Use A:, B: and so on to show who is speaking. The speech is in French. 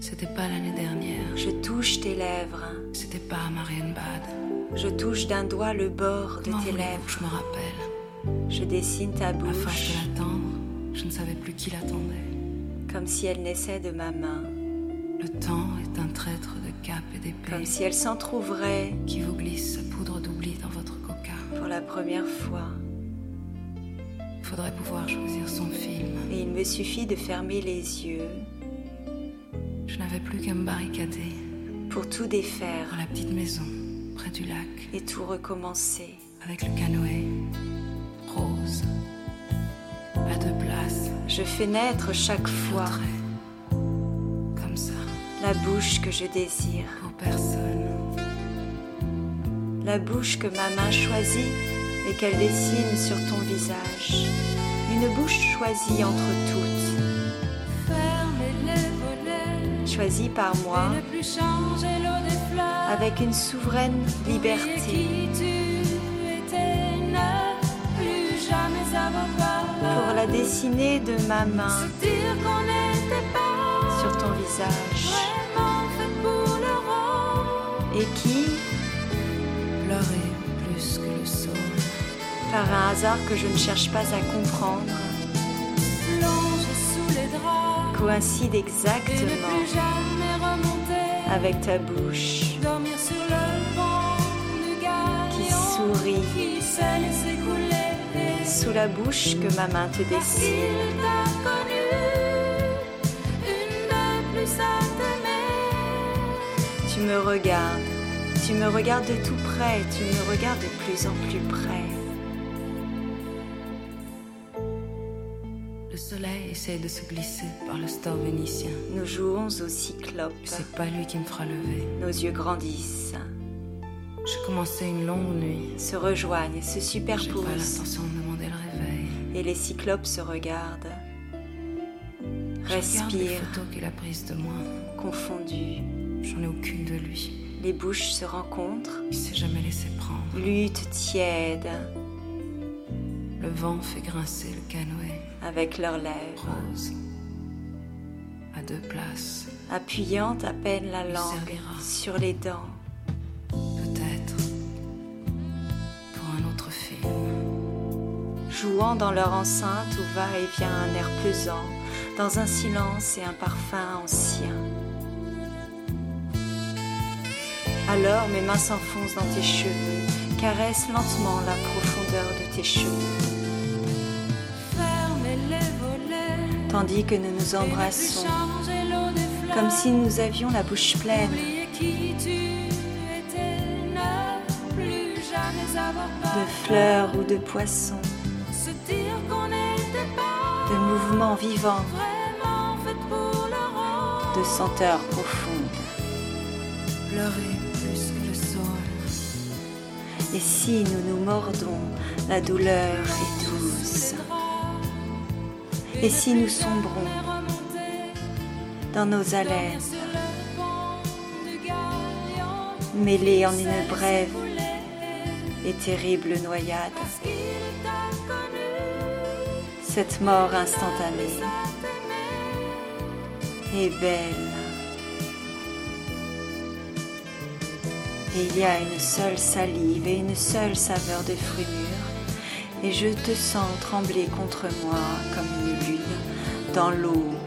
A: C'était pas l'année dernière.
B: Je touche tes lèvres.
A: C'était pas à Marienbad.
B: Je touche d'un doigt le bord de tes lèvres.
A: je me rappelle?
B: Je dessine ta bouche
A: de l'attendre, je ne savais plus qui l'attendait.
B: comme si elle naissait de ma main.
A: Le temps est un traître de cap et d'épée
B: Comme si elle s'entr'ouvrait
A: qui vous glisse sa poudre d'oubli dans votre coca.
B: pour la première fois.
A: Il faudrait pouvoir choisir son film.
B: Et il me suffit de fermer les yeux
A: n'avais plus qu'à me barricader
B: pour tout défaire
A: dans la petite maison près du lac
B: et tout recommencer.
A: avec le canoë rose à deux places.
B: Je fais naître chaque fois
A: Trait. Comme ça,
B: la bouche que je désire,
A: pour personne.
B: la bouche que ma main choisit et qu'elle dessine sur ton visage. Une bouche choisie entre toutes, choisie par moi avec une souveraine liberté. Pour la dessiner de ma main
C: Se dire qu'on n'était pas
B: sur ton visage. Et qui,
A: Pleurer plus que le sol.
B: par un hasard que je ne cherche pas à comprendre, coïncide exactement
C: plus jamais remonter.
B: avec ta bouche qui sourit sous la bouche que ma main te dessine. Tu me regardes, tu me regardes de tout près, tu me regardes de plus en plus près.
A: Soleil essaie de se glisser par le store vénitien.
B: Nous jouons au cyclope,
A: C'est pas lui qui me fera lever.
B: nos yeux grandissent,
A: J'ai commencé une longue nuit.
B: se rejoignent, se
A: J'ai pas
B: superposent,
A: l'intention de demander le réveil.
B: et les cyclopes se regardent,
A: Je regarde les
B: respirent,
A: photos qu'il a prises de moi.
B: confondus.
A: J'en ai aucune de lui.
B: Les bouches se rencontrent,
A: Il s'est jamais laissé prendre.
B: luttent tièdes
A: Le vent fait grincer le canoë
B: avec leurs lèvres,
A: rose. À deux places.
B: appuyant à peine la langue sur les dents.
A: Peut-être. Pour un autre film.
B: jouant dans leur enceinte où va et vient un air pesant, dans un silence et un parfum ancien. Alors mes mains s'enfoncent dans tes cheveux, caressent lentement la profondeur de tes cheveux, tandis que nous nous embrassons, comme si nous avions la bouche pleine de fleurs ou de poissons, de mouvements vivants, de senteurs profondes.
A: Pleurer plus que le sol.
B: Et si nous nous mordons, la douleur est douce. Et si nous sombrons dans nos haleines, mêlés en une brève et terrible noyade, cette mort instantanée est belle. Et il y a une seule salive et une seule saveur de fruits mûrs, et je te sens trembler contre moi comme une dans l'eau